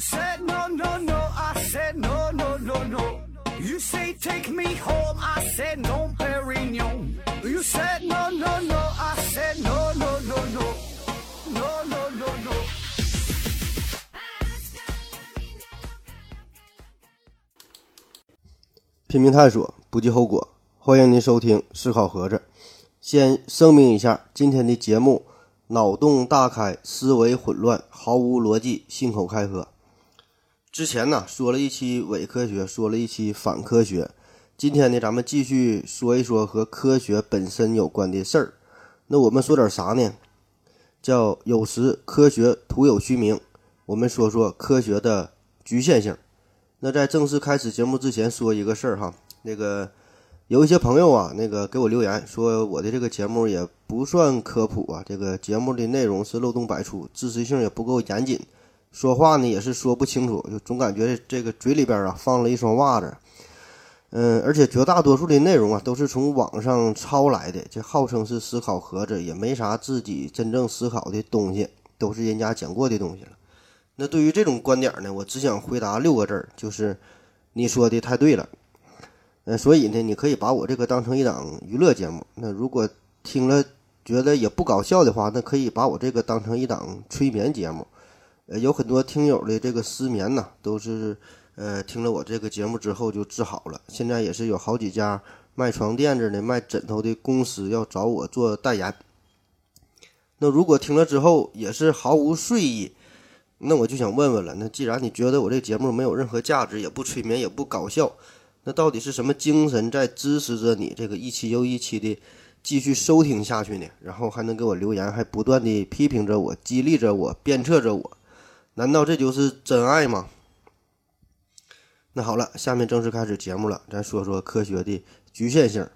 said no no no, I said no no no no. You say take me home, I said no, Perignon. You said no no no, I said no no no no, no no no no. 拼命探索，不计后果。欢迎您收听《思考盒子》。先声明一下，今天的节目脑洞大开，思维混乱，毫无逻辑，信口开河。之前呢说了一期伪科学，说了一期反科学。今天呢，咱们继续说一说和科学本身有关的事儿。那我们说点啥呢？叫有时科学徒有虚名。我们说说科学的局限性。那在正式开始节目之前，说一个事儿哈，那个有一些朋友啊，那个给我留言说我的这个节目也不算科普啊，这个节目的内容是漏洞百出，知识性也不够严谨，说话呢也是说不清楚，就总感觉这个嘴里边啊放了一双袜子。嗯，而且绝大多数的内容啊都是从网上抄来的，这号称是思考盒子，也没啥自己真正思考的东西，都是人家讲过的东西了。那对于这种观点呢，我只想回答六个字儿，就是你说的太对了。嗯，所以呢，你可以把我这个当成一档娱乐节目。那如果听了觉得也不搞笑的话，那可以把我这个当成一档催眠节目。呃，有很多听友的这个失眠呢，都是呃听了我这个节目之后就治好了。现在也是有好几家卖床垫子的、卖枕头的公司要找我做代言。那如果听了之后也是毫无睡意。那我就想问问了，那既然你觉得我这节目没有任何价值，也不催眠，也不搞笑，那到底是什么精神在支持着你这个一期又一期的继续收听下去呢？然后还能给我留言，还不断的批评着我，激励着我，鞭策着我，难道这就是真爱吗？那好了，下面正式开始节目了，咱说说科学的局限性。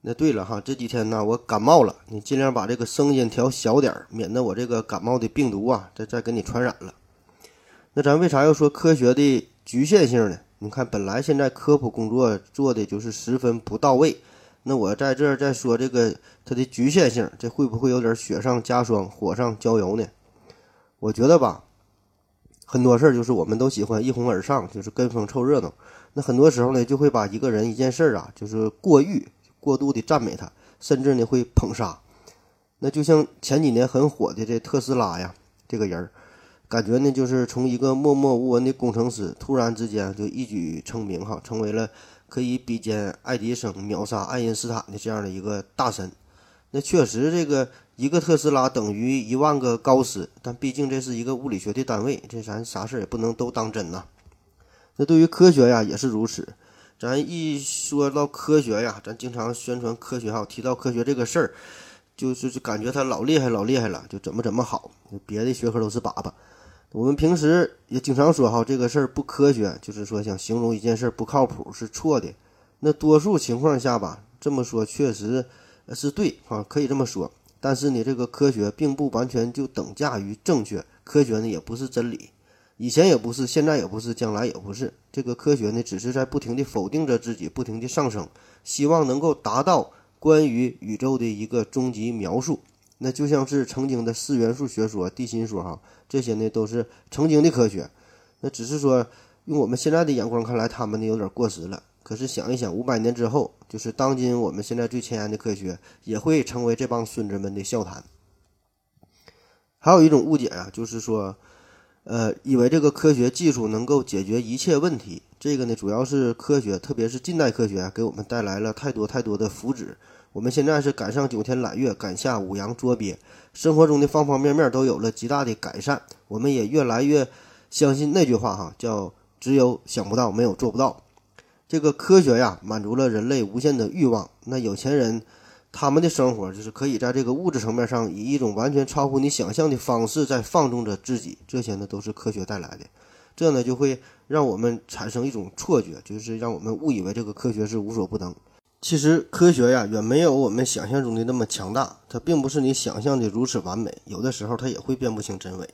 那对了哈，这几天呢我感冒了，你尽量把这个声音调小点儿，免得我这个感冒的病毒啊再再给你传染了。那咱为啥要说科学的局限性呢？你看，本来现在科普工作做的就是十分不到位，那我在这儿再说这个它的局限性，这会不会有点雪上加霜、火上浇油呢？我觉得吧，很多事儿就是我们都喜欢一哄而上，就是跟风凑热闹。那很多时候呢，就会把一个人、一件事儿啊，就是过誉。过度的赞美他，甚至呢会捧杀。那就像前几年很火的这特斯拉呀，这个人儿，感觉呢就是从一个默默无闻的工程师，突然之间就一举成名哈，成为了可以比肩爱迪生、秒杀爱因斯坦的这样的一个大神。那确实，这个一个特斯拉等于一万个高斯，但毕竟这是一个物理学的单位，这咱啥事儿也不能都当真呐。那对于科学呀，也是如此。咱一说到科学呀，咱经常宣传科学哈，提到科学这个事儿，就是就感觉它老厉害老厉害了，就怎么怎么好，别的学科都是粑粑。我们平时也经常说哈，这个事儿不科学，就是说想形容一件事儿不靠谱是错的。那多数情况下吧，这么说确实是对啊，可以这么说。但是呢，这个科学并不完全就等价于正确，科学呢也不是真理。以前也不是，现在也不是，将来也不是。这个科学呢，只是在不停地否定着自己，不停地上升，希望能够达到关于宇宙的一个终极描述。那就像是曾经的四元素学说、地心说，哈，这些呢都是曾经的科学。那只是说，用我们现在的眼光看来，他们呢有点过时了。可是想一想，五百年之后，就是当今我们现在最前沿的科学，也会成为这帮孙子们的笑谈。还有一种误解啊，就是说。呃，以为这个科学技术能够解决一切问题，这个呢，主要是科学，特别是近代科学，给我们带来了太多太多的福祉。我们现在是赶上九天揽月，赶下五洋捉鳖，生活中的方方面面都有了极大的改善。我们也越来越相信那句话哈，叫“只有想不到，没有做不到”。这个科学呀，满足了人类无限的欲望。那有钱人。他们的生活就是可以在这个物质层面上以一种完全超乎你想象的方式在放纵着自己，这些呢都是科学带来的，这呢就会让我们产生一种错觉，就是让我们误以为这个科学是无所不能。其实科学呀远没有我们想象中的那么强大，它并不是你想象的如此完美，有的时候它也会辨不清真伪。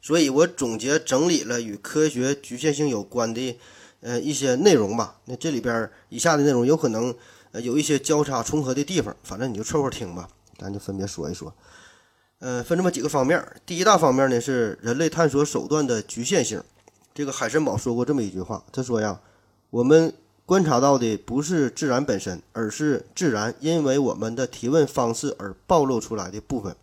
所以我总结整理了与科学局限性有关的呃一些内容吧。那这里边以下的内容有可能。呃，有一些交叉重合的地方，反正你就凑合听吧，咱就分别说一说。呃，分这么几个方面。第一大方面呢是人类探索手段的局限性，这个海森堡说过这么一句话，他说呀，我们观察到的不是自然本身，而是自然因为我们的提问方式而暴露出来的部分。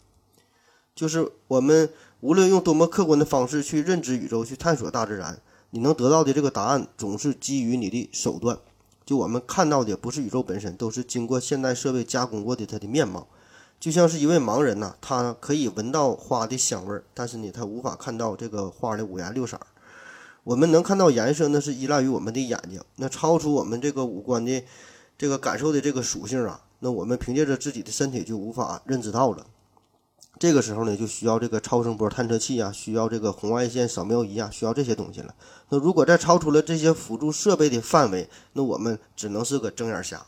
就是我们无论用多么客观的方式去认知宇宙、去探索大自然，你能得到的这个答案总是基于你的手段。就我们看到的不是宇宙本身，都是经过现代设备加工过的它的面貌。就像是一位盲人呐，他可以闻到花的香味儿，但是呢，他无法看到这个花的五颜六色。我们能看到颜色，那是依赖于我们的眼睛。那超出我们这个五官的这个感受的这个属性啊，那我们凭借着自己的身体就无法认知到了。这个时候呢，就需要这个超声波探测器啊，需要这个红外线扫描仪啊，需要这些东西了。那如果再超出了这些辅助设备的范围，那我们只能是个睁眼瞎。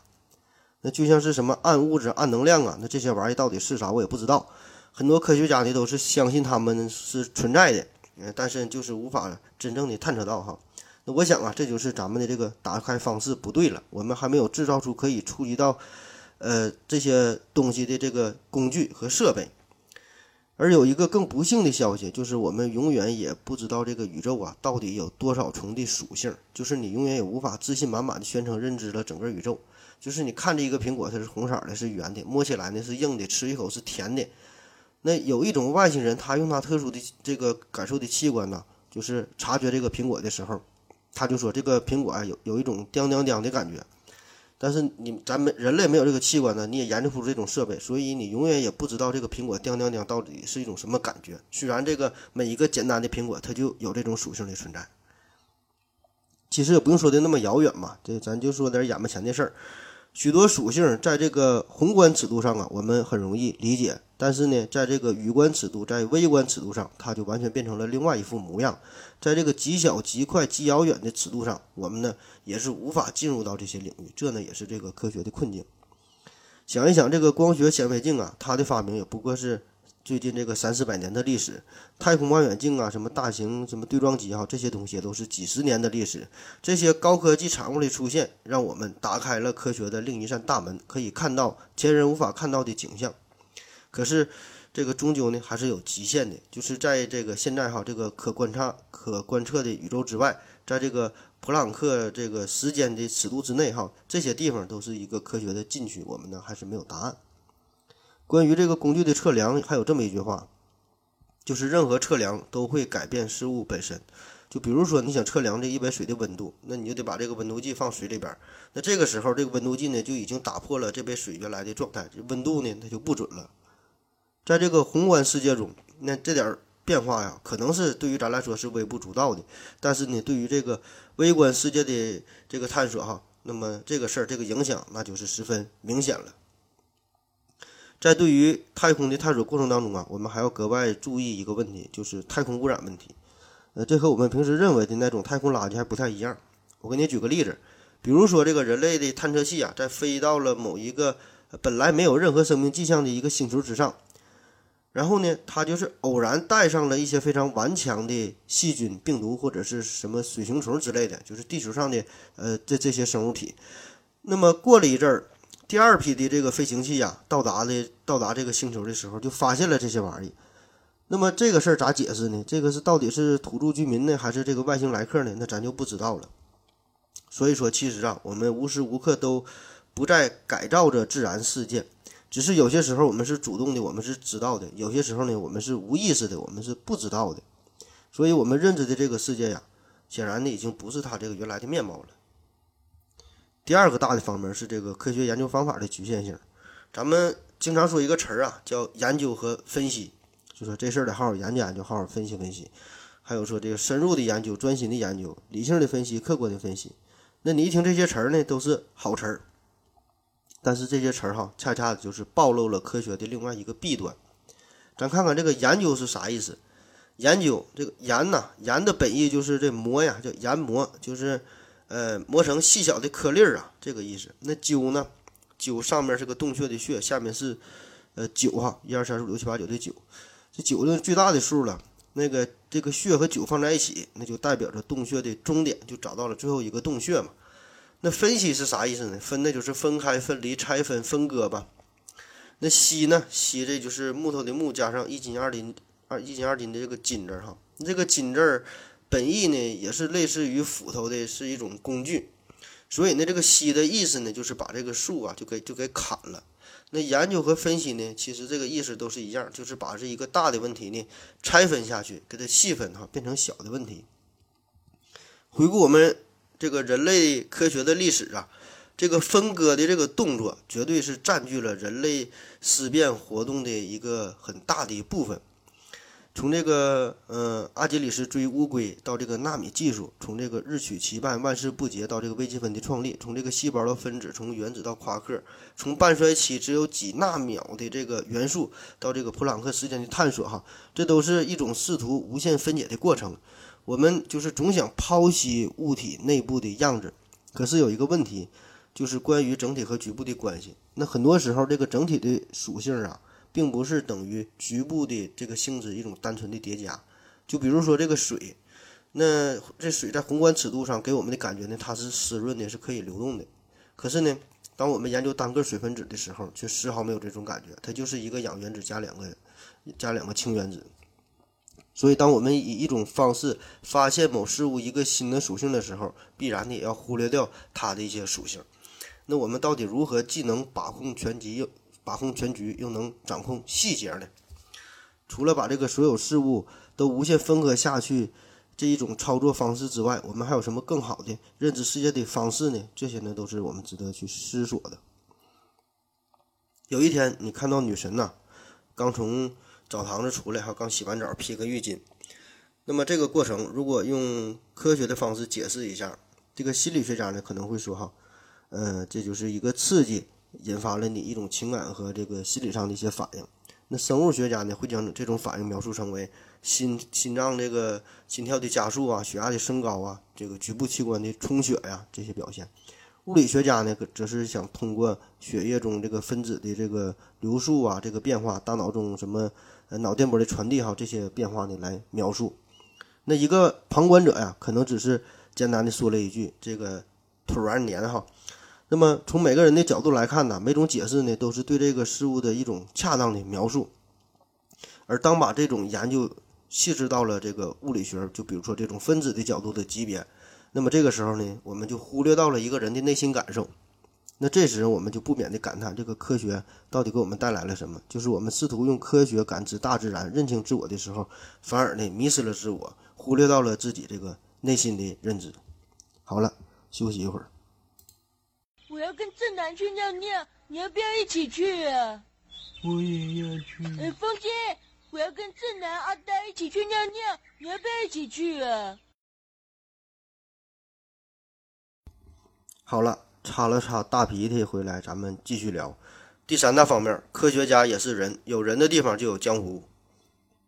那就像是什么暗物质、暗能量啊，那这些玩意到底是啥，我也不知道。很多科学家呢都是相信他们是存在的，但是就是无法真正的探测到哈。那我想啊，这就是咱们的这个打开方式不对了，我们还没有制造出可以触及到呃这些东西的这个工具和设备。而有一个更不幸的消息，就是我们永远也不知道这个宇宙啊到底有多少重的属性，就是你永远也无法自信满满的宣称认知了整个宇宙。就是你看着一个苹果，它是红色的，是圆的，摸起来呢是硬的，吃一口是甜的。那有一种外星人，他用他特殊的这个感受的器官呢，就是察觉这个苹果的时候，他就说这个苹果啊有有一种叮叮叮的感觉。但是你咱们人类没有这个器官呢，你也研究不出这种设备，所以你永远也不知道这个苹果叮叮叮到底是一种什么感觉。虽然这个每一个简单的苹果它就有这种属性的存在，其实也不用说的那么遥远嘛，这咱就说点眼巴前的事儿。许多属性在这个宏观尺度上啊，我们很容易理解，但是呢，在这个宇观尺度，在微观尺度上，它就完全变成了另外一副模样。在这个极小、极快、极遥远的尺度上，我们呢也是无法进入到这些领域，这呢也是这个科学的困境。想一想，这个光学显微镜啊，它的发明也不过是。最近这个三四百年的历史，太空望远镜啊，什么大型什么对撞机哈，这些东西都是几十年的历史。这些高科技产物的出现，让我们打开了科学的另一扇大门，可以看到前人无法看到的景象。可是，这个终究呢还是有极限的，就是在这个现在哈这个可观察、可观测的宇宙之外，在这个普朗克这个时间的尺度之内哈，这些地方都是一个科学的禁区，我们呢还是没有答案。关于这个工具的测量，还有这么一句话，就是任何测量都会改变事物本身。就比如说，你想测量这一杯水的温度，那你就得把这个温度计放水里边。那这个时候，这个温度计呢就已经打破了这杯水原来的状态，温度呢它就不准了。在这个宏观世界中，那这点变化呀，可能是对于咱来说是微不足道的，但是呢，对于这个微观世界的这个探索哈，那么这个事儿这个影响那就是十分明显了。在对于太空的探索过程当中啊，我们还要格外注意一个问题，就是太空污染问题。呃，这和我们平时认为的那种太空垃圾还不太一样。我给你举个例子，比如说这个人类的探测器啊，在飞到了某一个本来没有任何生命迹象的一个星球之上，然后呢，他就是偶然带上了一些非常顽强的细菌、病毒或者是什么水熊虫之类的，就是地球上的呃这这些生物体。那么过了一阵儿。第二批的这个飞行器呀，到达的到达这个星球的时候，就发现了这些玩意。那么这个事儿咋解释呢？这个是到底是土著居民呢，还是这个外星来客呢？那咱就不知道了。所以说，其实啊，我们无时无刻都不在改造着自然世界，只是有些时候我们是主动的，我们是知道的；有些时候呢，我们是无意识的，我们是不知道的。所以，我们认知的这个世界呀，显然呢，已经不是它这个原来的面貌了。第二个大的方面是这个科学研究方法的局限性。咱们经常说一个词儿啊，叫研究和分析，就说这事儿得好好研究研究，好好分析分析。还有说这个深入的研究、专心的研究、理性的分析、客观的分析。那你一听这些词儿呢，都是好词儿，但是这些词儿哈，恰恰就是暴露了科学的另外一个弊端。咱看看这个研究是啥意思？研究这个研呐，研的本意就是这磨呀，叫研磨，就是。呃，磨成细小的颗粒儿啊，这个意思。那灸呢？灸上面是个洞穴的穴，下面是呃九哈，一二三四五六七八九的九。这九是最大的数了。那个这个穴和九放在一起，那就代表着洞穴的终点，就找到了最后一个洞穴嘛。那分析是啥意思呢？分的就是分开、分离、拆分、分割吧。那析呢？析这就是木头的木加上一斤二斤二一斤二斤的这个斤字哈。这个斤字。本意呢也是类似于斧头的，是一种工具。所以呢，这个析的意思呢，就是把这个树啊就给就给砍了。那研究和分析呢，其实这个意思都是一样，就是把这一个大的问题呢拆分下去，给它细分哈，变成小的问题。回顾我们这个人类科学的历史啊，这个分割的这个动作，绝对是占据了人类思辨活动的一个很大的一部分。从这个呃阿基里斯追乌龟到这个纳米技术，从这个日取其半万事不竭到这个微积分的创立，从这个细胞到分子，从原子到夸克，从半衰期只有几纳秒的这个元素到这个普朗克时间的探索，哈，这都是一种试图无限分解的过程。我们就是总想剖析物体内部的样子，可是有一个问题，就是关于整体和局部的关系。那很多时候，这个整体的属性啊。并不是等于局部的这个性质一种单纯的叠加，就比如说这个水，那这水在宏观尺度上给我们的感觉呢，它是湿润的，是可以流动的。可是呢，当我们研究单个水分子的时候，却丝毫没有这种感觉，它就是一个氧原子加两个加两个氢原子。所以，当我们以一种方式发现某事物一个新的属性的时候，必然的也要忽略掉它的一些属性。那我们到底如何既能把控全局又？把控全局又能掌控细节呢？除了把这个所有事物都无限分割下去这一种操作方式之外，我们还有什么更好的认知世界的方式呢？这些呢都是我们值得去思索的。有一天，你看到女神呐，刚从澡堂子出来，哈，刚洗完澡，披个浴巾。那么这个过程，如果用科学的方式解释一下，这个心理学家呢可能会说，哈，呃，这就是一个刺激。引发了你一种情感和这个心理上的一些反应。那生物学家呢，会将这种反应描述成为心心脏这个心跳的加速啊，血压的升高啊，这个局部器官的充血呀这些表现。物理学家呢，则是想通过血液中这个分子的这个流速啊，这个变化，大脑中什么呃脑电波的传递哈，这些变化呢来描述。那一个旁观者呀，可能只是简单的说了一句这个突然年哈。那么从每个人的角度来看呢，每种解释呢都是对这个事物的一种恰当的描述。而当把这种研究细致到了这个物理学，就比如说这种分子的角度的级别，那么这个时候呢，我们就忽略到了一个人的内心感受。那这时我们就不免的感叹，这个科学到底给我们带来了什么？就是我们试图用科学感知大自然、认清自我的时候，反而呢迷失了自我，忽略到了自己这个内心的认知。好了，休息一会儿。我要跟正南去尿尿，你要不要一起去啊？我也要去。哎，风姐，我要跟正南、阿呆一起去尿尿，你要不要一起去啊？好了，擦了擦大鼻涕回来，咱们继续聊。第三大方面，科学家也是人，有人的地方就有江湖。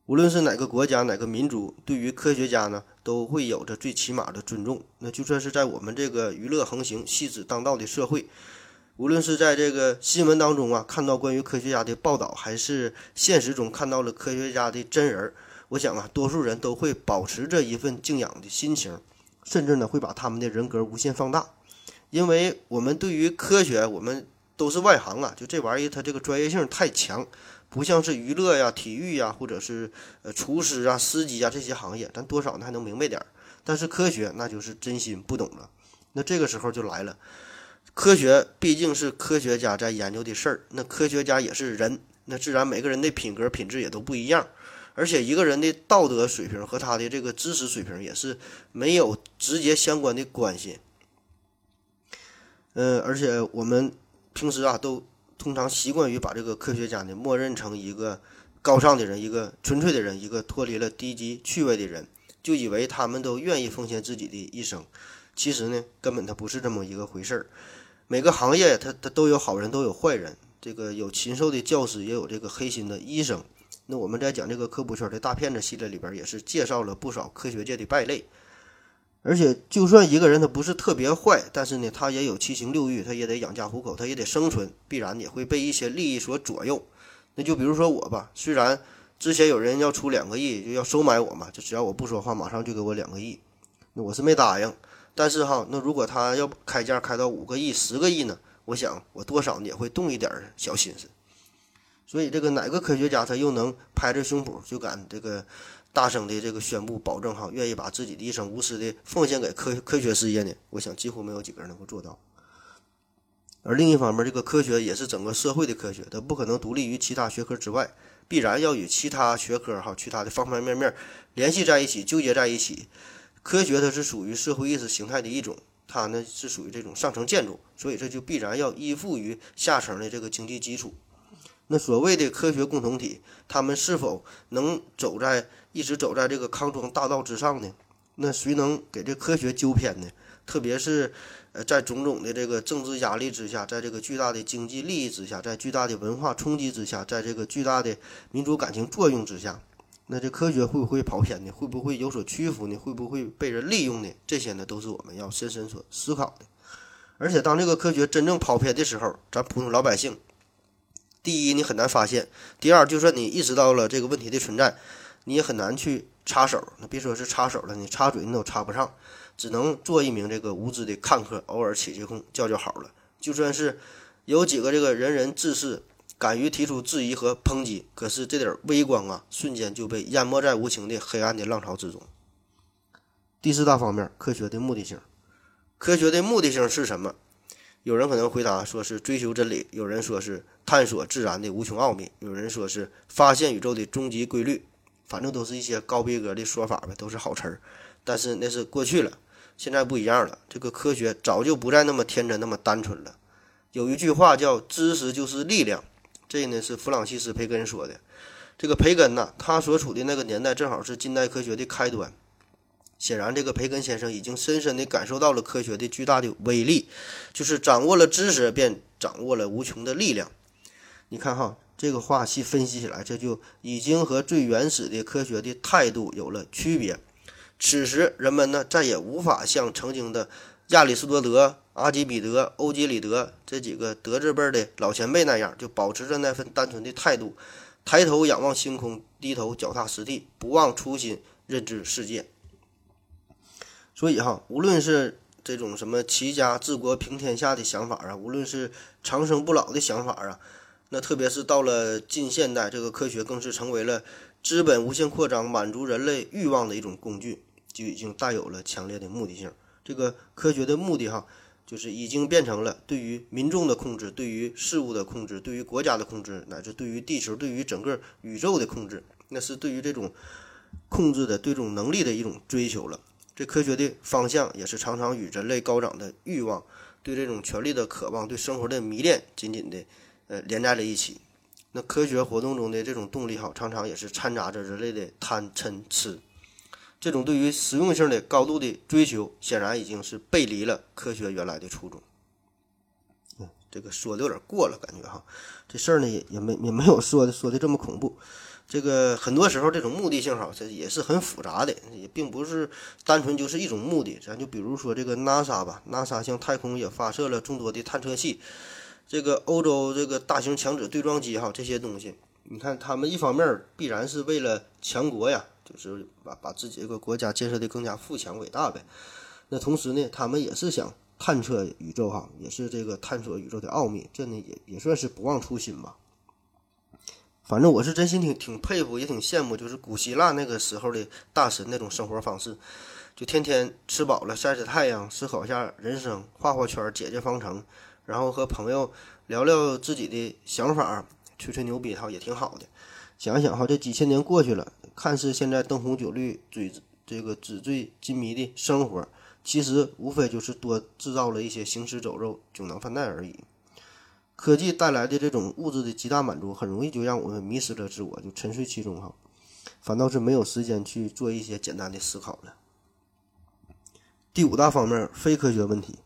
无论是哪个国家、哪个民族，对于科学家呢，都会有着最起码的尊重。那就算是在我们这个娱乐横行、戏子当道的社会，无论是在这个新闻当中啊看到关于科学家的报道，还是现实中看到了科学家的真人，我想啊，多数人都会保持着一份敬仰的心情，甚至呢会把他们的人格无限放大，因为我们对于科学，我们都是外行啊，就这玩意儿它这个专业性太强。不像是娱乐呀、体育呀，或者是呃厨师啊、司机啊这些行业，咱多少呢还能明白点儿。但是科学那就是真心不懂了。那这个时候就来了，科学毕竟是科学家在研究的事儿，那科学家也是人，那自然每个人的品格品质也都不一样。而且一个人的道德水平和他的这个知识水平也是没有直接相关的关系。嗯，而且我们平时啊都。通常习惯于把这个科学家呢默认成一个高尚的人，一个纯粹的人，一个脱离了低级趣味的人，就以为他们都愿意奉献自己的一生。其实呢，根本他不是这么一个回事儿。每个行业他他都有好人，都有坏人。这个有禽兽的教师，也有这个黑心的医生。那我们在讲这个科普圈的大骗子系列里边，也是介绍了不少科学界的败类。而且，就算一个人他不是特别坏，但是呢，他也有七情六欲，他也得养家糊口，他也得生存，必然也会被一些利益所左右。那就比如说我吧，虽然之前有人要出两个亿，就要收买我嘛，就只要我不说话，马上就给我两个亿，那我是没答应。但是哈，那如果他要开价开到五个亿、十个亿呢？我想我多少也会动一点小心思。所以，这个哪个科学家他又能拍着胸脯就敢这个？大声的这个宣布保证哈，愿意把自己的一生无私的奉献给科科学事业呢？我想几乎没有几个人能够做到。而另一方面，这个科学也是整个社会的科学，它不可能独立于其他学科之外，必然要与其他学科哈、其他的方方面面联系在一起、纠结在一起。科学它是属于社会意识形态的一种，它呢是属于这种上层建筑，所以这就必然要依附于下层的这个经济基础。那所谓的科学共同体，他们是否能走在一直走在这个康庄大道之上呢？那谁能给这科学纠偏呢？特别是，呃，在种种的这个政治压力之下，在这个巨大的经济利益之下，在巨大的文化冲击之下，在这个巨大的民族感情作用之下，那这科学会不会跑偏呢？会不会有所屈服呢？会不会被人利用呢？这些呢，都是我们要深深所思考的。而且，当这个科学真正跑偏的时候，咱普通老百姓，第一你很难发现，第二就算你意识到了这个问题的存在，你也很难去插手。那别说是插手了，你插嘴你都插不上。只能做一名这个无知的看客，偶尔起起哄叫叫好了。就算是有几个这个人人志士敢于提出质疑和抨击，可是这点微光啊，瞬间就被淹没在无情的黑暗的浪潮之中。第四大方面，科学的目的性。科学的目的性是什么？有人可能回答说是追求真理，有人说是探索自然的无穷奥秘，有人说是发现宇宙的终极规律。反正都是一些高逼格的说法呗，都是好词儿。但是那是过去了。现在不一样了，这个科学早就不再那么天真、那么单纯了。有一句话叫“知识就是力量”，这呢是弗朗西斯·培根说的。这个培根呢，他所处的那个年代正好是近代科学的开端。显然，这个培根先生已经深深地感受到了科学的巨大的威力，就是掌握了知识，便掌握了无穷的力量。你看哈，这个话细分析起来，这就已经和最原始的科学的态度有了区别。此时，人们呢再也无法像曾经的亚里士多德、阿基米德、欧几里得这几个德字辈的老前辈那样，就保持着那份单纯的态度，抬头仰望星空，低头脚踏实地，不忘初心，认知世界。所以哈，无论是这种什么齐家治国平天下的想法啊，无论是长生不老的想法啊，那特别是到了近现代，这个科学更是成为了资本无限扩张、满足人类欲望的一种工具。就已经带有了强烈的目的性。这个科学的目的，哈，就是已经变成了对于民众的控制、对于事物的控制、对于国家的控制，乃至对于地球、对于整个宇宙的控制。那是对于这种控制的、对这种能力的一种追求了。这科学的方向也是常常与人类高涨的欲望、对这种权力的渴望、对生活的迷恋紧紧的呃连在了一起。那科学活动中的这种动力，哈，常常也是掺杂着人类的贪嗔痴。这种对于实用性的高度的追求，显然已经是背离了科学原来的初衷。嗯，这个说的有点过了，感觉哈，这事儿呢也也没也没有说的说的这么恐怖。这个很多时候这种目的性哈，这也是很复杂的，也并不是单纯就是一种目的。咱就比如说这个 NASA 吧，NASA 向太空也发射了众多的探测器，这个欧洲这个大型强子对撞机哈，这些东西，你看他们一方面必然是为了强国呀。就是把把自己这个国家建设的更加富强伟大呗。那同时呢，他们也是想探测宇宙哈，也是这个探索宇宙的奥秘，这呢也也算是不忘初心吧。反正我是真心挺挺佩服，也挺羡慕，就是古希腊那个时候的大神那种生活方式，就天天吃饱了晒晒太阳，思考一下人生，画画圈，解解方程，然后和朋友聊聊自己的想法，吹吹牛逼哈，也挺好的。想想哈，这几千年过去了。看似现在灯红酒绿、嘴这个纸醉金迷的生活，其实无非就是多制造了一些行尸走肉、酒囊饭袋而已。科技带来的这种物质的极大满足，很容易就让我们迷失了自我，就沉睡其中哈，反倒是没有时间去做一些简单的思考了。第五大方面，非科学问题。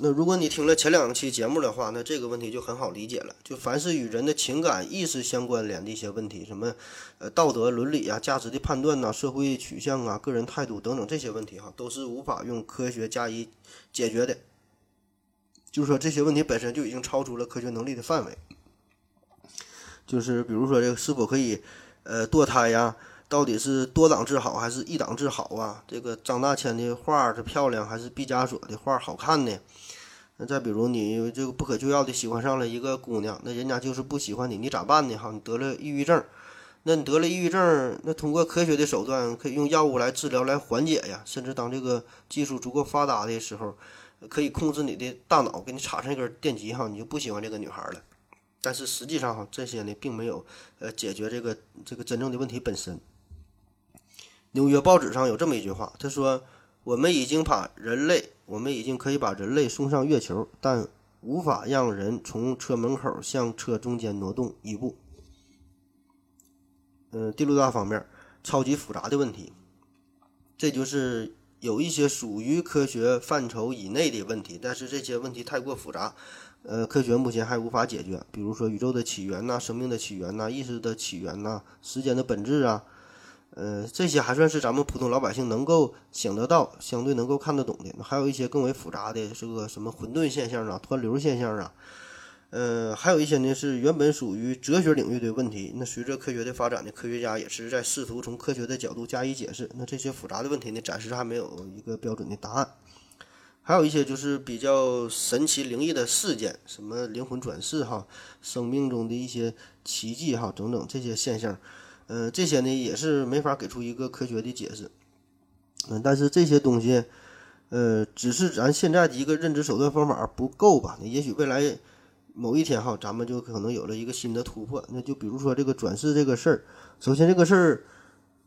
那如果你听了前两期节目的话，那这个问题就很好理解了。就凡是与人的情感、意识相关联的一些问题，什么呃道德伦理啊、价值的判断呐、社会取向啊、个人态度等等这些问题哈，都是无法用科学加以解决的。就是说这些问题本身就已经超出了科学能力的范围。就是比如说这个是否可以呃堕胎呀？到底是多档制好还是一档制好啊？这个张大千的画是漂亮还是毕加索的画好看呢？那再比如你这个不可救药的喜欢上了一个姑娘，那人家就是不喜欢你，你咋办呢？哈，你得了抑郁症，那你得了抑郁症，那通过科学的手段可以用药物来治疗来缓解呀，甚至当这个技术足够发达的时候，可以控制你的大脑，给你插上一根电极哈，你就不喜欢这个女孩了。但是实际上哈，这些呢并没有呃解决这个这个真正的问题本身。纽约报纸上有这么一句话，他说：“我们已经把人类，我们已经可以把人类送上月球，但无法让人从车门口向车中间挪动一步。”嗯，第六大方面，超级复杂的问题，这就是有一些属于科学范畴以内的问题，但是这些问题太过复杂。呃，科学目前还无法解决，比如说宇宙的起源呐、生命的起源呐、意识的起源呐、时间的本质啊，呃，这些还算是咱们普通老百姓能够想得到、相对能够看得懂的。还有一些更为复杂的，这个什么混沌现象啊、湍流现象啊，呃，还有一些呢是原本属于哲学领域的问题。那随着科学的发展呢，科学家也是在试图从科学的角度加以解释。那这些复杂的问题呢，暂时还没有一个标准的答案。还有一些就是比较神奇灵异的事件，什么灵魂转世哈，生命中的一些奇迹哈，等等这些现象，呃，这些呢也是没法给出一个科学的解释。嗯，但是这些东西，呃，只是咱现在的一个认知手段方法不够吧？那也许未来某一天哈，咱们就可能有了一个新的突破。那就比如说这个转世这个事儿，首先这个事儿，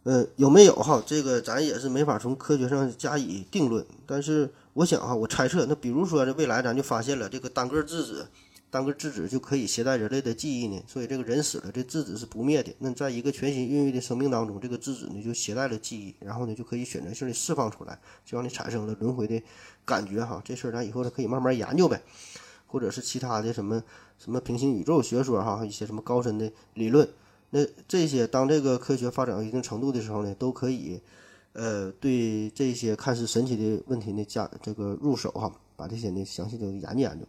呃，有没有哈？这个咱也是没法从科学上加以定论，但是。我想哈，我猜测，那比如说这未来咱就发现了这个单个质子，单个质子就可以携带人类的记忆呢。所以这个人死了，这质子是不灭的。那在一个全新孕育的生命当中，这个质子呢就携带了记忆，然后呢就可以选择性的释放出来，就让你产生了轮回的感觉哈。这事儿咱以后可以慢慢研究呗，或者是其他的什么什么平行宇宙学说哈，一些什么高深的理论。那这些当这个科学发展到一定程度的时候呢，都可以。呃，对这些看似神奇的问题呢，加这个入手哈，把这些呢详细的研究研究。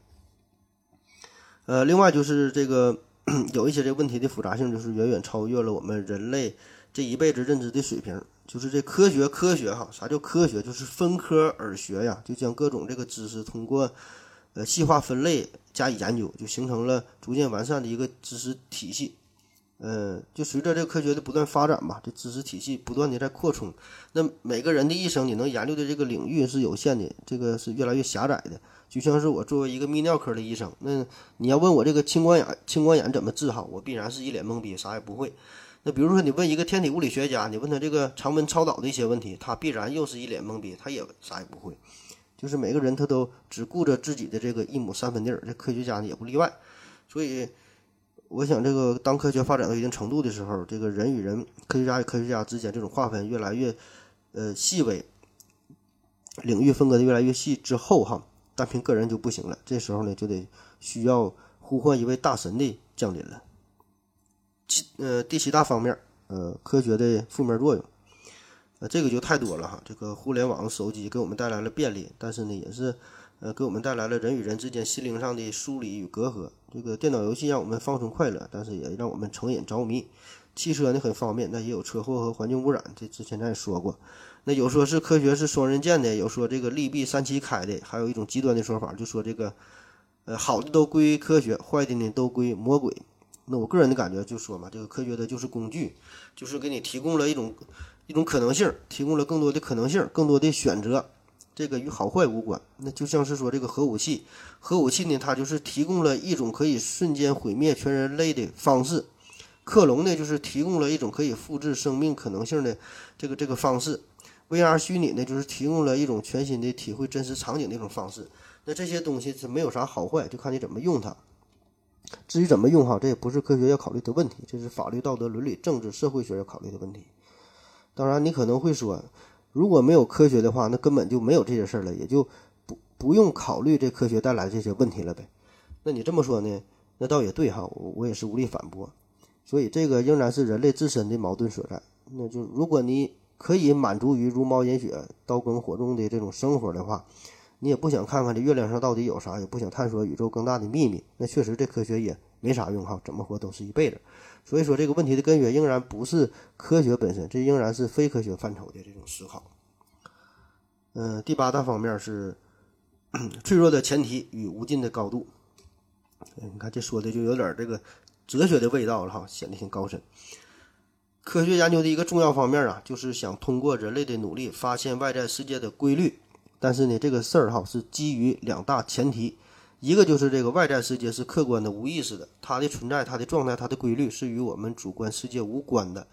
呃，另外就是这个 有一些这个问题的复杂性，就是远远超越了我们人类这一辈子认知的水平。就是这科学科学哈，啥叫科学？就是分科而学呀，就将各种这个知识通过呃细化分类加以研究，就形成了逐渐完善的一个知识体系。呃，就随着这个科学的不断发展吧，这知识体系不断的在扩充。那每个人的一生，你能研究的这个领域是有限的，这个是越来越狭窄的。就像是我作为一个泌尿科的医生，那你要问我这个青光眼，青光眼怎么治好，我必然是一脸懵逼，啥也不会。那比如说你问一个天体物理学家，你问他这个常温超导的一些问题，他必然又是一脸懵逼，他也啥也不会。就是每个人他都只顾着自己的这个一亩三分地儿，这科学家也不例外。所以。我想，这个当科学发展到一定程度的时候，这个人与人、科学家与科学家之间这种划分越来越，呃，细微，领域分割的越来越细之后，哈，单凭个人就不行了。这时候呢，就得需要呼唤一位大神的降临了。七，呃，第七大方面，呃，科学的负面作用，呃，这个就太多了哈。这个互联网、手机给我们带来了便利，但是呢，也是。呃，给我们带来了人与人之间心灵上的疏离与隔阂。这个电脑游戏让我们放松快乐，但是也让我们成瘾着迷。汽车呢很方便，但也有车祸和环境污染。这之前咱也说过。那有说是科学是双刃剑的，有说这个利弊三七开的，还有一种极端的说法，就说这个，呃，好的都归科学，坏的呢都归魔鬼。那我个人的感觉就说嘛，这个科学的就是工具，就是给你提供了一种一种可能性，提供了更多的可能性，更多的选择。这个与好坏无关，那就像是说这个核武器，核武器呢，它就是提供了一种可以瞬间毁灭全人类的方式；克隆呢，就是提供了一种可以复制生命可能性的这个这个方式；VR 虚拟呢，就是提供了一种全新的体会真实场景的一种方式。那这些东西是没有啥好坏，就看你怎么用它。至于怎么用哈，这也不是科学要考虑的问题，这是法律、道德、伦理、政治、社会学要考虑的问题。当然，你可能会说。如果没有科学的话，那根本就没有这些事儿了，也就不不用考虑这科学带来这些问题了呗。那你这么说呢？那倒也对哈，我我也是无力反驳。所以这个仍然是人类自身的矛盾所在。那就如果你可以满足于茹毛饮血、刀耕火种的这种生活的话，你也不想看看这月亮上到底有啥，也不想探索宇宙更大的秘密，那确实这科学也没啥用哈，怎么活都是一辈子。所以说，这个问题的根源仍然不是科学本身，这仍然是非科学范畴的这种思考。嗯，第八大方面是 脆弱的前提与无尽的高度。你看这说的就有点这个哲学的味道了哈，显得挺高深。科学研究的一个重要方面啊，就是想通过人类的努力发现外在世界的规律。但是呢，这个事儿哈是基于两大前提，一个就是这个外在世界是客观的、无意识的，它的存在、它的状态、它的规律是与我们主观世界无关的。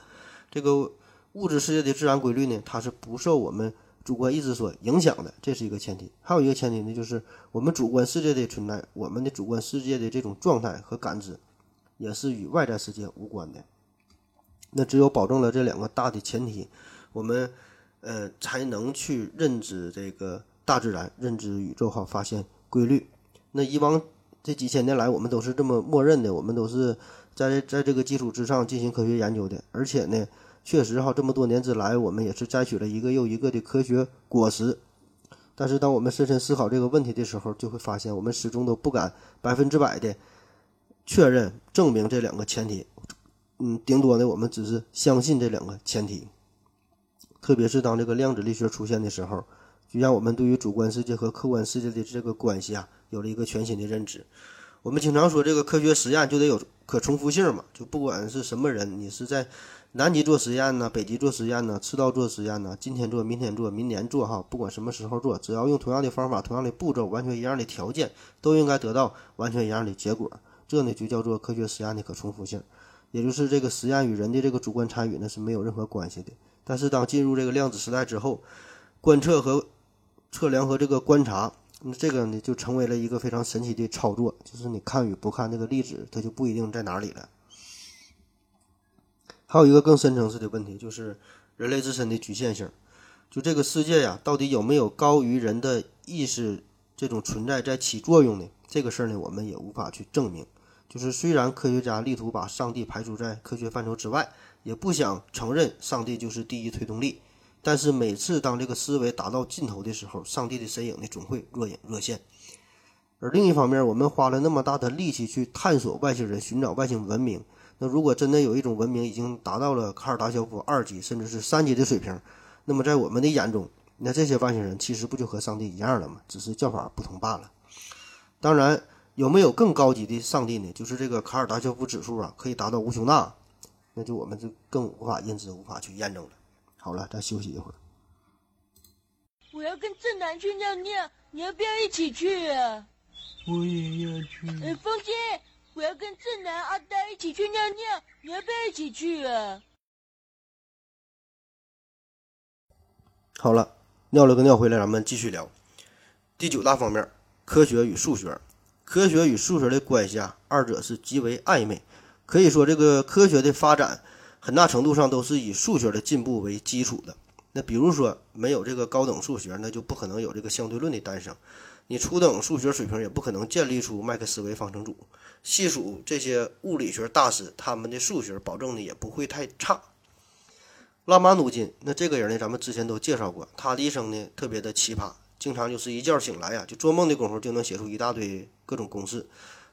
这个物质世界的自然规律呢，它是不受我们主观意志所影响的，这是一个前提。还有一个前提呢，就是我们主观世界的存在，我们的主观世界的这种状态和感知，也是与外在世界无关的。那只有保证了这两个大的前提，我们呃才能去认知这个大自然，认知宇宙哈，发现规律。那以往这几千年来，我们都是这么默认的，我们都是在在这个基础之上进行科学研究的。而且呢，确实哈，这么多年之来，我们也是摘取了一个又一个的科学果实。但是，当我们深深思考这个问题的时候，就会发现，我们始终都不敢百分之百的确认、证明这两个前提。嗯，顶多呢，我们只是相信这两个前提。特别是当这个量子力学出现的时候，就让我们对于主观世界和客观世界的这个关系啊，有了一个全新的认知。我们经常说，这个科学实验就得有可重复性嘛，就不管是什么人，你是在南极做实验呢，北极做实验呢，赤道做实验呢，今天做，明天做，明年做，哈，不管什么时候做，只要用同样的方法、同样的步骤、完全一样的条件，都应该得到完全一样的结果。这呢，就叫做科学实验的可重复性。也就是这个实验与人的这个主观参与呢是没有任何关系的。但是当进入这个量子时代之后，观测和测量和这个观察，那这个呢就成为了一个非常神奇的操作。就是你看与不看，这个粒子它就不一定在哪里了。还有一个更深层次的问题，就是人类自身的局限性。就这个世界呀，到底有没有高于人的意识这种存在在起作用呢？这个事儿呢，我们也无法去证明。就是虽然科学家力图把上帝排除在科学范畴之外，也不想承认上帝就是第一推动力，但是每次当这个思维达到尽头的时候，上帝的身影呢总会若隐若现。而另一方面，我们花了那么大的力气去探索外星人、寻找外星文明，那如果真的有一种文明已经达到了卡尔达肖夫二级甚至是三级的水平，那么在我们的眼中，那这些外星人其实不就和上帝一样了吗？只是叫法不同罢了。当然。有没有更高级的上帝呢？就是这个卡尔达肖夫指数啊，可以达到无穷大，那就我们就更无法认知、无法去验证了。好了，咱休息一会儿。我要跟正南去尿尿，你要不要一起去啊？我也要去。呃，风心，我要跟正南、阿呆一起去尿尿，你要不要一起去啊？好了，尿了个尿回来，咱们继续聊。第九大方面，科学与数学。科学与数学的关系啊，二者是极为暧昧。可以说，这个科学的发展很大程度上都是以数学的进步为基础的。那比如说，没有这个高等数学，那就不可能有这个相对论的诞生。你初等数学水平也不可能建立出麦克斯韦方程组。细数这些物理学大师，他们的数学保证的也不会太差。拉马努金，那这个人呢，咱们之前都介绍过，他的一生呢特别的奇葩。经常就是一觉醒来呀，就做梦的功夫就能写出一大堆各种公式。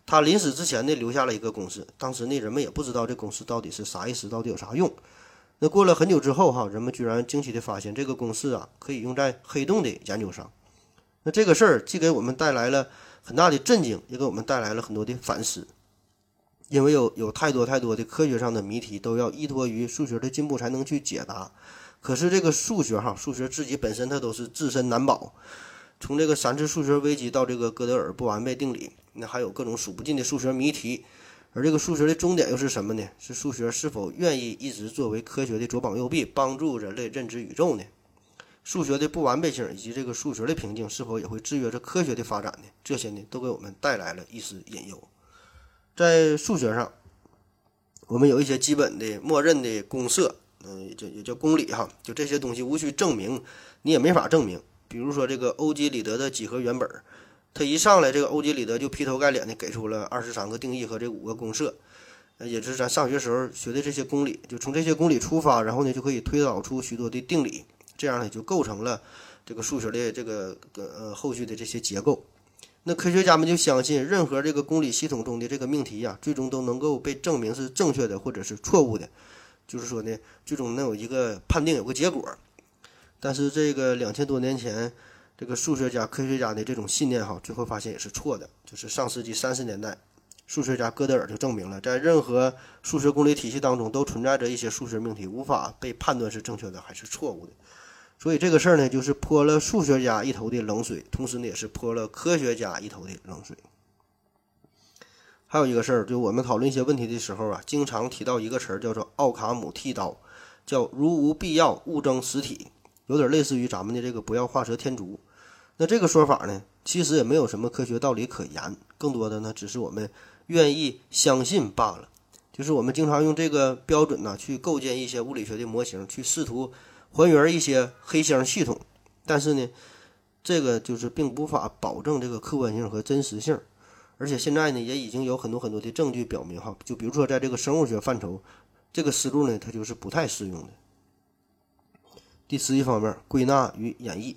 他临死之前呢，留下了一个公式。当时呢，人们也不知道这公式到底是啥意思，到底有啥用。那过了很久之后哈，人们居然惊奇的发现这个公式啊，可以用在黑洞的研究上。那这个事儿既给我们带来了很大的震惊，也给我们带来了很多的反思。因为有有太多太多的科学上的谜题都要依托于数学的进步才能去解答。可是这个数学哈，数学自己本身它都是自身难保。从这个三次数学危机到这个哥德尔不完备定理，那还有各种数不尽的数学谜题。而这个数学的终点又是什么呢？是数学是否愿意一直作为科学的左膀右臂，帮助人类认知宇宙呢？数学的不完备性以及这个数学的瓶颈是否也会制约着科学的发展呢？这些呢，都给我们带来了一丝隐忧。在数学上，我们有一些基本的默认的公设。嗯，也叫也叫公理哈，就这些东西无需证明，你也没法证明。比如说这个欧几里得的几何原本，他一上来这个欧几里得就劈头盖脸的给出了二十三个定义和这五个公设，呃，也就是咱上学时候学的这些公理，就从这些公理出发，然后呢就可以推导出许多的定理，这样呢就构成了这个数学的这个呃后续的这些结构。那科学家们就相信，任何这个公理系统中的这个命题呀，最终都能够被证明是正确的或者是错误的。就是说呢，最终能有一个判定，有个结果。但是这个两千多年前，这个数学家、科学家的这种信念哈，最后发现也是错的。就是上世纪三十年代，数学家哥德尔就证明了，在任何数学公理体系当中都存在着一些数学命题，无法被判断是正确的还是错误的。所以这个事儿呢，就是泼了数学家一头的冷水，同时呢，也是泼了科学家一头的冷水。还有一个事儿，就我们讨论一些问题的时候啊，经常提到一个词儿，叫做奥卡姆剃刀，叫如无必要，勿争实体，有点类似于咱们的这个不要画蛇添足。那这个说法呢，其实也没有什么科学道理可言，更多的呢，只是我们愿意相信罢了。就是我们经常用这个标准呢，去构建一些物理学的模型，去试图还原一些黑箱系统，但是呢，这个就是并无法保证这个客观性和真实性。而且现在呢，也已经有很多很多的证据表明，哈，就比如说在这个生物学范畴，这个思路呢，它就是不太适用的。第十一方面，归纳与演绎。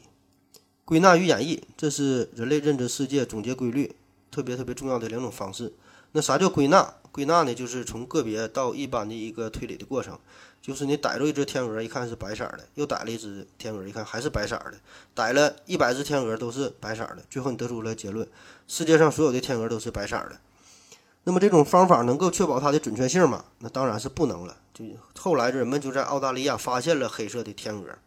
归纳与演绎，这是人类认知世界、总结规律特别特别重要的两种方式。那啥叫归纳？归纳呢，就是从个别到一般的一个推理的过程。就是你逮住一只天鹅，一看是白色的，又逮了一只天鹅，一看还是白色的，逮了一百只天鹅都是白色的，最后你得出了结论：世界上所有的天鹅都是白色的。那么这种方法能够确保它的准确性吗？那当然是不能了。就后来人们就在澳大利亚发现了黑色的天鹅，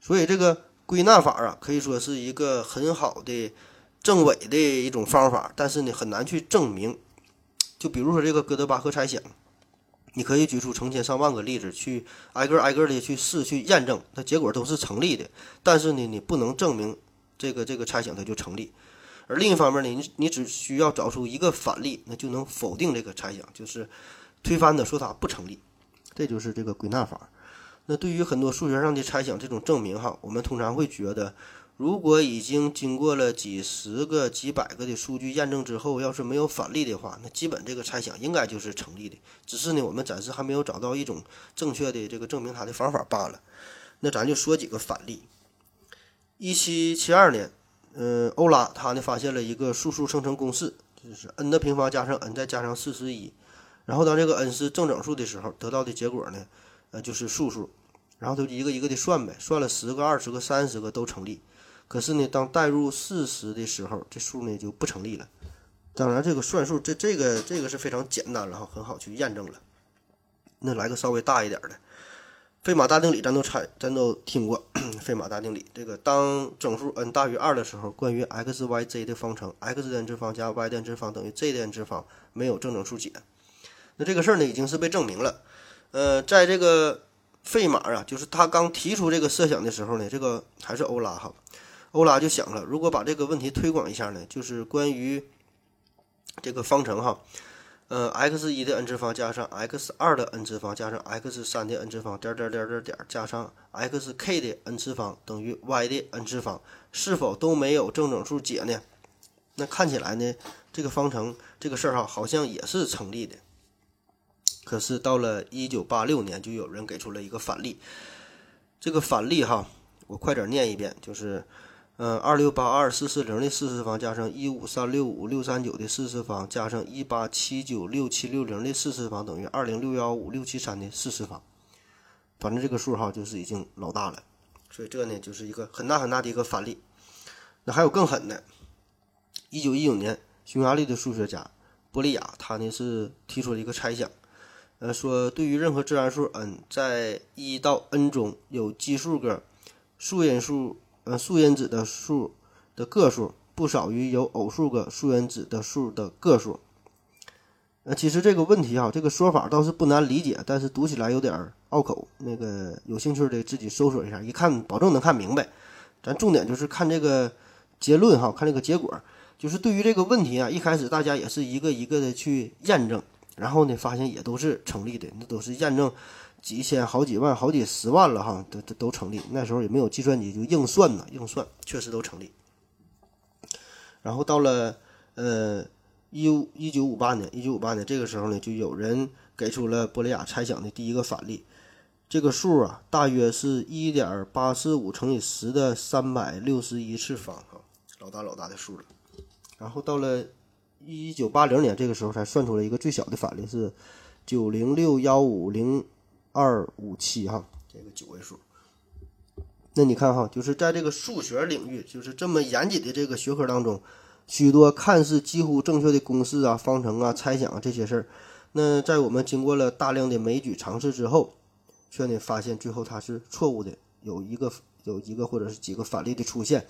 所以这个。归纳法啊，可以说是一个很好的证伪的一种方法，但是呢，很难去证明。就比如说这个哥德巴赫猜想，你可以举出成千上万个例子，去挨个挨个的去试去验证，它结果都是成立的。但是呢，你不能证明这个这个猜想它就成立。而另一方面呢，你你只需要找出一个反例，那就能否定这个猜想，就是推翻的，说它不成立。这就是这个归纳法。那对于很多数学上的猜想，这种证明哈，我们通常会觉得，如果已经经过了几十个、几百个的数据验证之后，要是没有反例的话，那基本这个猜想应该就是成立的。只是呢，我们暂时还没有找到一种正确的这个证明它的方法罢了。那咱就说几个反例。一七七二年，嗯，欧拉他呢发现了一个素数生成公式，就是 n 的平方加上 n 再加上四十一，然后当这个 n 是正整数的时候，得到的结果呢，呃，就是素数。然后就一个一个的算呗，算了十个、二十个、三十个都成立。可是呢，当代入四十的时候，这数呢就不成立了。当然，这个算数这这个这个是非常简单了哈，很好去验证了。那来个稍微大一点的，费马大定理，咱都猜，咱都听过。费马大定理，这个当整数 n 大于二的时候，关于 x、y、z 的方程，x 的 n 次方加 y 的 n 次方等于 z 的 n 次方，没有正整数解。那这个事儿呢，已经是被证明了。呃，在这个。费马啊，就是他刚提出这个设想的时候呢，这个还是欧拉哈，欧拉就想了，如果把这个问题推广一下呢，就是关于这个方程哈，呃，x 一的 n 次方加上 x 二的 n 次方加上 x 三的 n 次方点点点点点加上 xk 的 n 次方等于 y 的 n 次方，是否都没有正整数解呢？那看起来呢，这个方程这个事儿哈，好像也是成立的。可是到了一九八六年，就有人给出了一个反例。这个反例哈，我快点念一遍，就是，嗯，二六八二四四零的四次方加上一五三六五六三九的四次方加上一八七九六七六零的四次方等于二零六幺五六七三的四次方。反正这个数哈，就是已经老大了，所以这呢就是一个很大很大的一个反例。那还有更狠的，一九一九年，匈牙利的数学家波利亚，他呢是提出了一个猜想。呃，说对于任何自然数 n，在一到 n 中有奇数个数因数，呃，素因子的数的个数不少于有偶数个素因子的数的个数。呃，其实这个问题哈，这个说法倒是不难理解，但是读起来有点拗口。那个有兴趣的自己搜索一下，一看保证能看明白。咱重点就是看这个结论哈，看这个结果。就是对于这个问题啊，一开始大家也是一个一个的去验证。然后呢，发现也都是成立的，那都是验证几千、好几万、好几十万了哈，都都都成立。那时候也没有计算机，就硬算呢，硬算确实都成立。然后到了呃一一九五八年，一九五八年这个时候呢，就有人给出了波利亚猜想的第一个反例，这个数啊，大约是一点八四五乘以十的三百六十一次方哈，老大老大的数了。然后到了。一九八零年，这个时候才算出来一个最小的反例是九零六幺五零二五七哈，这个九位数。那你看哈，就是在这个数学领域，就是这么严谨的这个学科当中，许多看似几乎正确的公式啊、方程啊、猜想啊这些事儿，那在我们经过了大量的枚举尝试之后，却呢发现最后它是错误的，有一个有一个或者是几个反例的出现。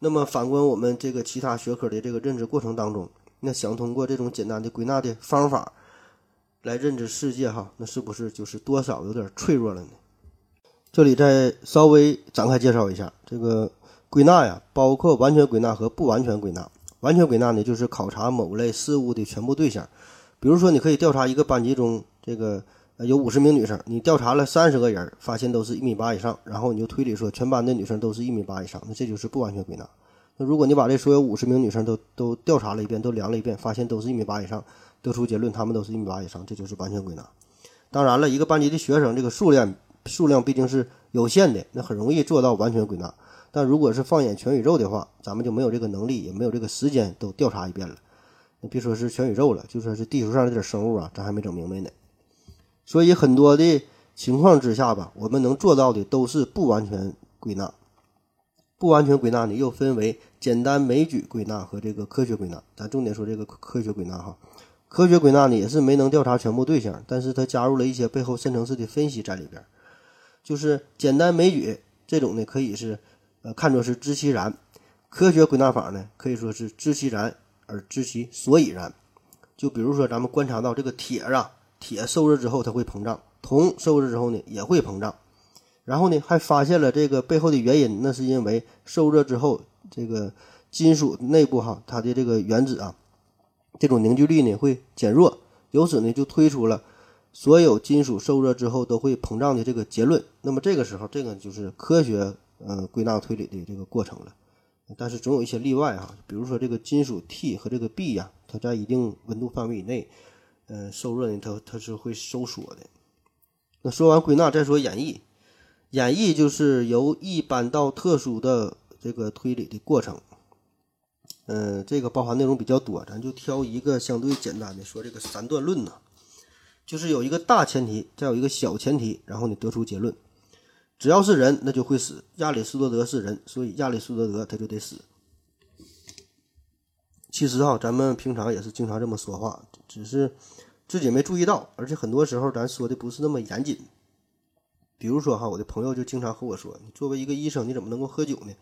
那么反观我们这个其他学科的这个认知过程当中，那想通过这种简单的归纳的方法来认知世界哈，那是不是就是多少有点脆弱了呢？这里再稍微展开介绍一下这个归纳呀，包括完全归纳和不完全归纳。完全归纳呢，就是考察某类事物的全部对象。比如说，你可以调查一个班级中这个有五十名女生，你调查了三十个人，发现都是一米八以上，然后你就推理说全班的女生都是一米八以上，那这就是不完全归纳。那如果你把这所有五十名女生都都调查了一遍，都量了一遍，发现都是一米八以上，得出结论他们都是一米八以上，这就是完全归纳。当然了，一个班级的学生这个数量数量毕竟是有限的，那很容易做到完全归纳。但如果是放眼全宇宙的话，咱们就没有这个能力，也没有这个时间都调查一遍了。别说是全宇宙了，就说是地球上这点生物啊，咱还没整明白呢。所以很多的情况之下吧，我们能做到的都是不完全归纳。不完全归纳呢，又分为简单枚举归纳和这个科学归纳。咱重点说这个科学归纳哈。科学归纳呢，也是没能调查全部对象，但是它加入了一些背后深层次的分析在里边。就是简单枚举这种呢，可以是呃看作是知其然；科学归纳法呢，可以说是知其然而知其所以然。就比如说咱们观察到这个铁啊，铁受热之后它会膨胀，铜受热之后呢也会膨胀。然后呢，还发现了这个背后的原因，那是因为受热之后，这个金属内部哈，它的这个原子啊，这种凝聚力呢会减弱，由此呢就推出了所有金属受热之后都会膨胀的这个结论。那么这个时候，这个就是科学呃归纳推理的这个过程了。但是总有一些例外哈，比如说这个金属 T 和这个 B 呀，它在一定温度范围以内，呃，受热呢它它是会收缩的。那说完归纳，再说演绎。演绎就是由一般到特殊的这个推理的过程，嗯，这个包含内容比较多，咱就挑一个相对简单的，说这个三段论呢，就是有一个大前提，再有一个小前提，然后你得出结论，只要是人，那就会死。亚里士多德是人，所以亚里士多德他就得死。其实哈，咱们平常也是经常这么说话，只是自己没注意到，而且很多时候咱说的不是那么严谨。比如说哈，我的朋友就经常和我说：“你作为一个医生，你怎么能够喝酒呢？”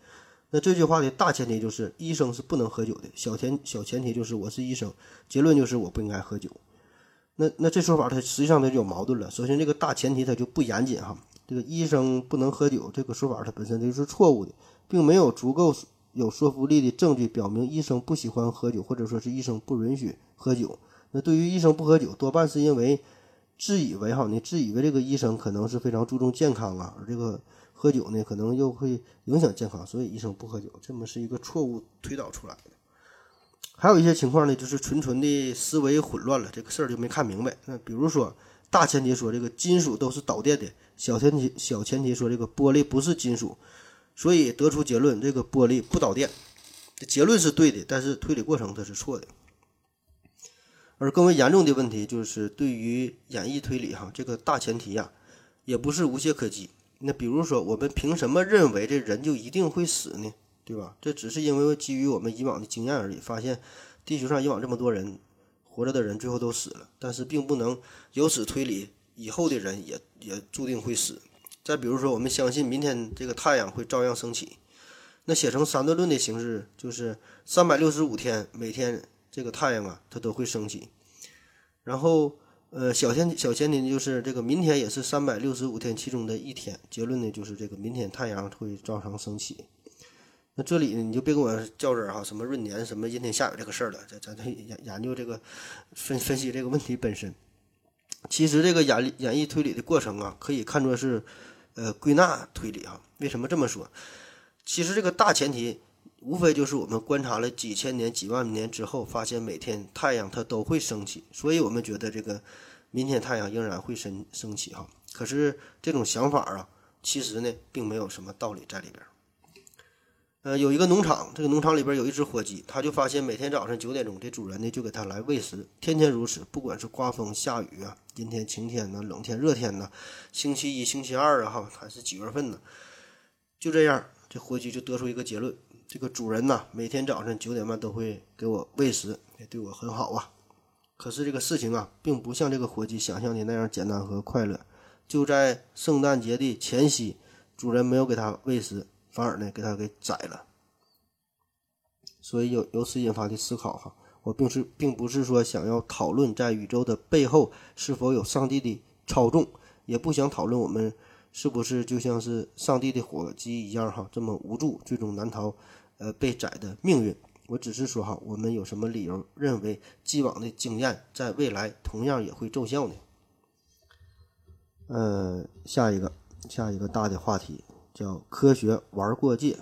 那这句话的大前提就是医生是不能喝酒的，小前小前提就是我是医生，结论就是我不应该喝酒。那那这说法它实际上它就有矛盾了。首先，这个大前提它就不严谨哈，这个医生不能喝酒这个说法它本身就是错误的，并没有足够有说服力的证据表明医生不喜欢喝酒，或者说是医生不允许喝酒。那对于医生不喝酒，多半是因为。自以为哈，你自以为这个医生可能是非常注重健康啊，而这个喝酒呢，可能又会影响健康，所以医生不喝酒，这么是一个错误推导出来的。还有一些情况呢，就是纯纯的思维混乱了，这个事儿就没看明白。那比如说，大前提说这个金属都是导电的，小前提小前提说这个玻璃不是金属，所以得出结论，这个玻璃不导电。结论是对的，但是推理过程它是错的。而更为严重的问题就是，对于演绎推理哈这个大前提呀，也不是无懈可击。那比如说，我们凭什么认为这人就一定会死呢？对吧？这只是因为基于我们以往的经验而已，发现地球上以往这么多人活着的人最后都死了，但是并不能由此推理以后的人也也注定会死。再比如说，我们相信明天这个太阳会照样升起，那写成三段论的形式就是三百六十五天每天。这个太阳啊，它都会升起。然后，呃，小前小前提就是这个明天也是三百六十五天其中的一天。结论呢，就是这个明天太阳会照常升起。那这里呢，你就别跟我较真儿哈，什么闰年、什么阴天下雨这个事儿了。咱咱研研究这个分分析这个问题本身。其实这个演演绎推理的过程啊，可以看作是呃归纳推理哈。为什么这么说？其实这个大前提。无非就是我们观察了几千年、几万年之后，发现每天太阳它都会升起，所以我们觉得这个明天太阳仍然会升升起哈。可是这种想法啊，其实呢并没有什么道理在里边。呃，有一个农场，这个农场里边有一只火鸡，他就发现每天早上九点钟，这主人呢就给他来喂食，天天如此，不管是刮风下雨啊，阴天晴天呢，冷天热天呢，星期一、星期二啊哈，还是几月份呢，就这样，这火鸡就得出一个结论。这个主人呐，每天早晨九点半都会给我喂食，也对我很好啊。可是这个事情啊，并不像这个伙计想象的那样简单和快乐。就在圣诞节的前夕，主人没有给他喂食，反而呢给他给宰了。所以有由此引发的思考哈，我并是并不是说想要讨论在宇宙的背后是否有上帝的操纵，也不想讨论我们是不是就像是上帝的火鸡一样哈，这么无助，最终难逃呃被宰的命运。我只是说哈，我们有什么理由认为既往的经验在未来同样也会奏效呢？嗯，下一个下一个大的话题叫科学玩过界。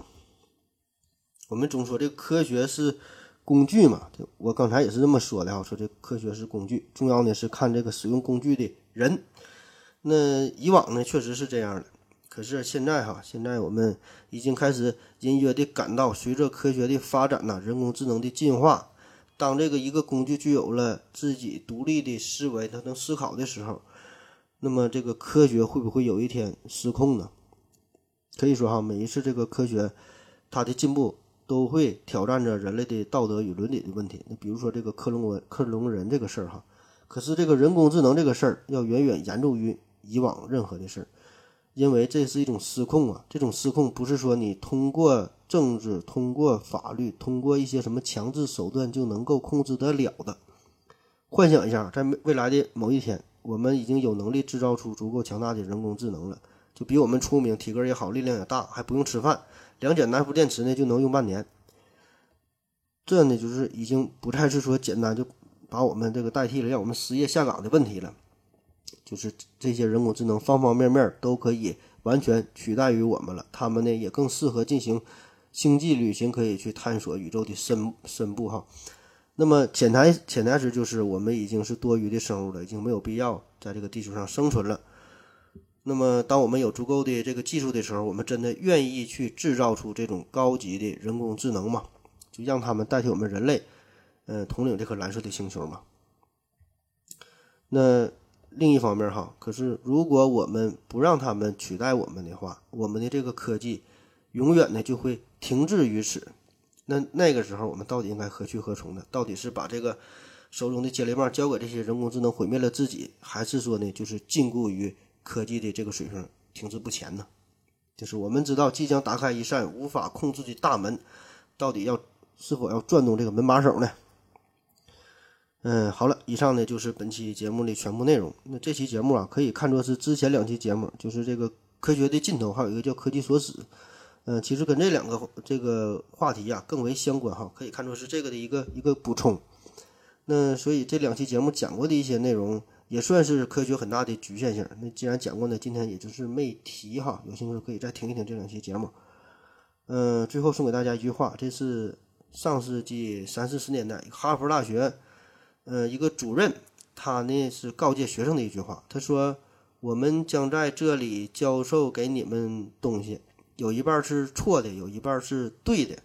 我们总说这个科学是工具嘛，我刚才也是这么说的哈，说这科学是工具，重要的是看这个使用工具的人。那以往呢，确实是这样的。可是现在哈，现在我们已经开始隐约的感到，随着科学的发展呐，人工智能的进化，当这个一个工具具有了自己独立的思维，它能思考的时候，那么这个科学会不会有一天失控呢？可以说哈，每一次这个科学它的进步，都会挑战着人类的道德与伦理的问题。那比如说这个克隆文克隆人这个事儿哈，可是这个人工智能这个事儿要远远严重于以往任何的事儿。因为这是一种失控啊！这种失控不是说你通过政治、通过法律、通过一些什么强制手段就能够控制得了的。幻想一下，在未来的某一天，我们已经有能力制造出足够强大的人工智能了，就比我们聪明、体格也好、力量也大，还不用吃饭，两节南孚电池呢就能用半年。这呢，就是已经不再是说简单就把我们这个代替了，让我们失业下岗的问题了。就是这些人工智能方方面面都可以完全取代于我们了，他们呢也更适合进行星际旅行，可以去探索宇宙的深深部哈。那么潜台潜台词就是我们已经是多余的生物了，已经没有必要在这个地球上生存了。那么当我们有足够的这个技术的时候，我们真的愿意去制造出这种高级的人工智能吗？就让他们代替我们人类，嗯，统领这颗蓝色的星球吗？那？另一方面，哈，可是如果我们不让他们取代我们的话，我们的这个科技永远呢就会停滞于此。那那个时候，我们到底应该何去何从呢？到底是把这个手中的接力棒交给这些人工智能毁灭了自己，还是说呢，就是禁锢于科技的这个水平停滞不前呢？就是我们知道即将打开一扇无法控制的大门，到底要是否要转动这个门把手呢？嗯，好了，以上呢就是本期节目的全部内容。那这期节目啊，可以看作是之前两期节目，就是这个科学的尽头，还有一个叫科技所指。嗯，其实跟这两个这个话题呀更为相关哈，可以看作是这个的一个一个补充。那所以这两期节目讲过的一些内容，也算是科学很大的局限性。那既然讲过呢，今天也就是没提哈，有兴趣可以再听一听这两期节目。嗯，最后送给大家一句话，这是上世纪三四十年代哈佛大学。呃，一个主任，他呢是告诫学生的一句话，他说：“我们将在这里教授给你们东西，有一半是错的，有一半是对的，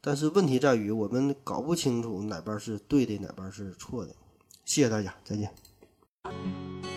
但是问题在于我们搞不清楚哪半是对的，哪半是错的。”谢谢大家，再见。